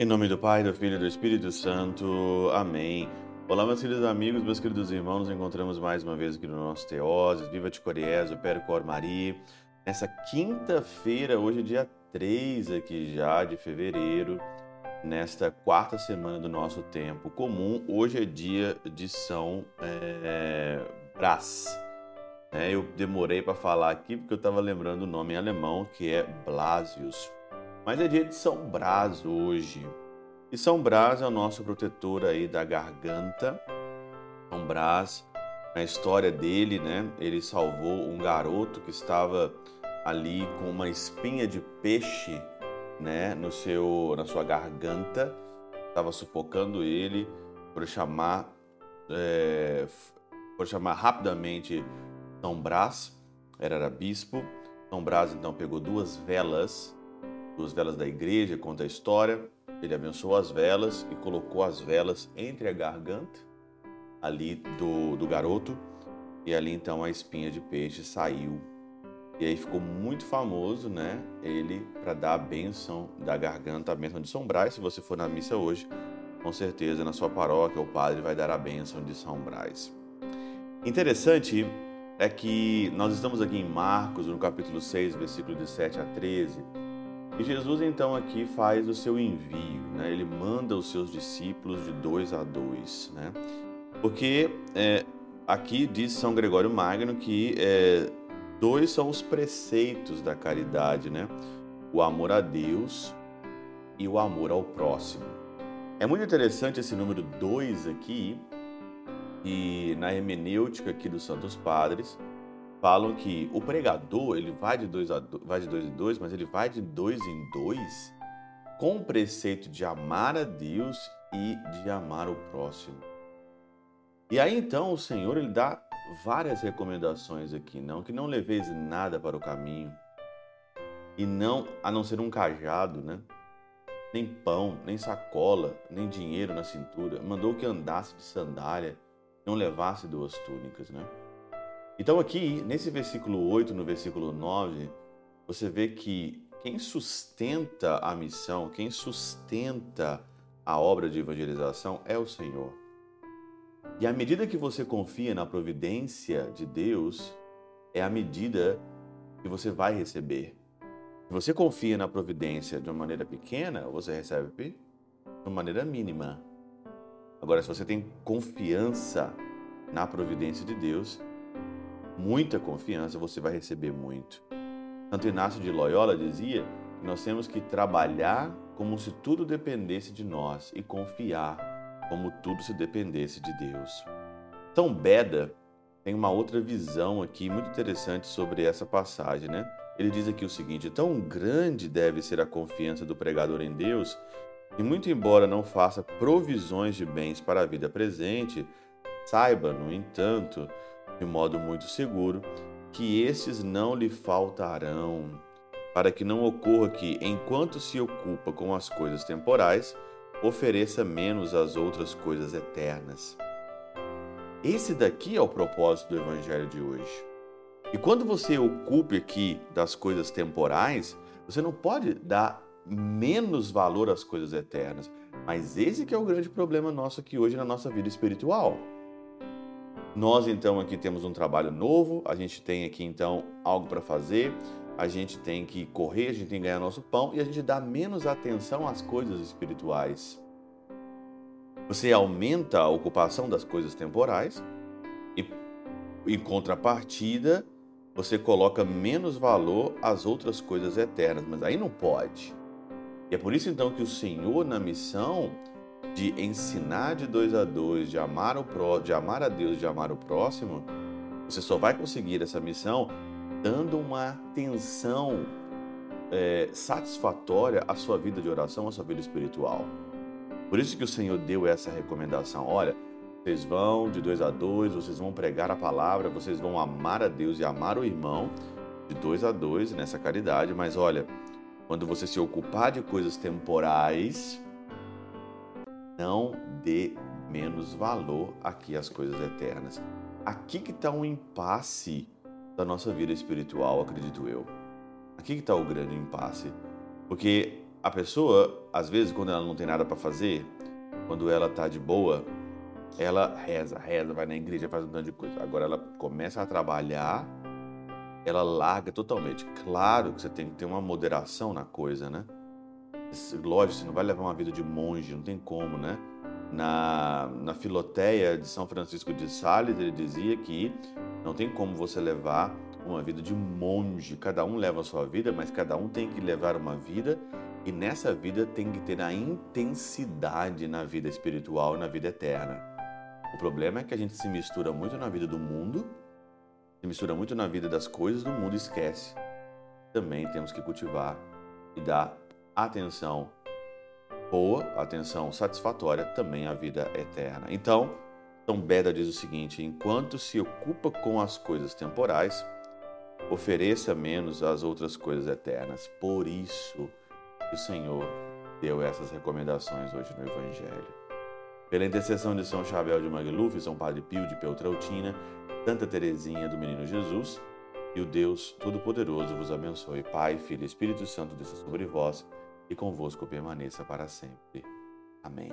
Em nome do Pai, do Filho e do Espírito Santo. Amém. Olá, meus queridos amigos, meus queridos irmãos, nos encontramos mais uma vez aqui no nosso Teoses, Viva de Coriés, o Percor Maria. Nessa quinta-feira, hoje é dia 3 aqui já de fevereiro, nesta quarta semana do nosso tempo comum, hoje é dia de São é, Brás. É, eu demorei para falar aqui porque eu estava lembrando o nome em alemão, que é Blasius. Mas é dia de São Brás hoje. E São Brás é o nosso protetor aí da garganta. São Brás, na história dele, né, ele salvou um garoto que estava ali com uma espinha de peixe, né, no seu, na sua garganta, estava sufocando ele, por chamar, é, por chamar rapidamente São Brás, era, bispo. São Brás então pegou duas velas duas velas da igreja, conta a história. Ele abençoou as velas e colocou as velas entre a garganta ali do, do garoto e ali então a espinha de peixe saiu. E aí ficou muito famoso, né? Ele para dar a bênção da garganta, a bênção de São Brás. Se você for na missa hoje, com certeza na sua paróquia o padre vai dar a bênção de São Brás. Interessante é que nós estamos aqui em Marcos, no capítulo 6, versículo de 7 a 13 e Jesus então aqui faz o seu envio, né? ele manda os seus discípulos de dois a dois, né? porque é, aqui diz São Gregório Magno que é, dois são os preceitos da caridade, né? o amor a Deus e o amor ao próximo. É muito interessante esse número dois aqui, e na hermenêutica aqui dos Santos Padres, falam que o pregador ele vai de dois, a, vai de dois em dois, mas ele vai de dois em dois com o preceito de amar a Deus e de amar o próximo. E aí então o Senhor ele dá várias recomendações aqui, não que não leveis nada para o caminho e não a não ser um cajado, né? Nem pão, nem sacola, nem dinheiro na cintura. Mandou que andasse de sandália, não levasse duas túnicas, né? Então, aqui, nesse versículo 8, no versículo 9, você vê que quem sustenta a missão, quem sustenta a obra de evangelização é o Senhor. E à medida que você confia na providência de Deus, é a medida que você vai receber. Se você confia na providência de uma maneira pequena, você recebe de uma maneira mínima. Agora, se você tem confiança na providência de Deus, muita confiança, você vai receber muito. Santo Inácio de Loyola dizia que nós temos que trabalhar como se tudo dependesse de nós e confiar como tudo se dependesse de Deus. São Beda tem uma outra visão aqui muito interessante sobre essa passagem, né? Ele diz aqui o seguinte: tão grande deve ser a confiança do pregador em Deus, que, muito embora não faça provisões de bens para a vida presente, saiba, no entanto, de modo muito seguro, que esses não lhe faltarão, para que não ocorra que, enquanto se ocupa com as coisas temporais, ofereça menos às outras coisas eternas. Esse daqui é o propósito do Evangelho de hoje. E quando você ocupe aqui das coisas temporais, você não pode dar menos valor às coisas eternas. Mas esse que é o grande problema nosso aqui hoje na nossa vida espiritual. Nós então aqui temos um trabalho novo, a gente tem aqui então algo para fazer, a gente tem que correr, a gente tem que ganhar nosso pão e a gente dá menos atenção às coisas espirituais. Você aumenta a ocupação das coisas temporais e, em contrapartida, você coloca menos valor às outras coisas eternas, mas aí não pode. E é por isso então que o Senhor na missão de ensinar de dois a dois, de amar, o pró, de amar a Deus, de amar o próximo, você só vai conseguir essa missão dando uma atenção é, satisfatória à sua vida de oração, à sua vida espiritual. Por isso que o Senhor deu essa recomendação. Olha, vocês vão de dois a dois, vocês vão pregar a palavra, vocês vão amar a Deus e amar o irmão de dois a dois nessa caridade. Mas olha, quando você se ocupar de coisas temporais, não dê menos valor aqui às coisas eternas. aqui que está um impasse da nossa vida espiritual, acredito eu. Aqui que está o grande impasse. Porque a pessoa, às vezes, quando ela não tem nada para fazer, quando ela está de boa, ela reza, reza, vai na igreja, faz um tanto de coisa. Agora ela começa a trabalhar, ela larga totalmente. Claro que você tem que ter uma moderação na coisa, né? Lógico, você não vai levar uma vida de monge, não tem como, né? Na, na Filoteia de São Francisco de Sales, ele dizia que não tem como você levar uma vida de monge. Cada um leva a sua vida, mas cada um tem que levar uma vida e nessa vida tem que ter a intensidade na vida espiritual e na vida eterna. O problema é que a gente se mistura muito na vida do mundo, se mistura muito na vida das coisas do mundo esquece. Também temos que cultivar e dar atenção boa, atenção satisfatória também à vida eterna. Então, São Beda diz o seguinte: enquanto se ocupa com as coisas temporais, ofereça menos às outras coisas eternas. Por isso, o Senhor deu essas recomendações hoje no Evangelho. Pela intercessão de São Chabel de Magluf, São Padre Pio de Peltrautina, Santa Teresinha do Menino Jesus, e o Deus Todo-Poderoso vos abençoe. Pai, Filho e Espírito Santo desça sobre vós e convosco permaneça para sempre. Amém.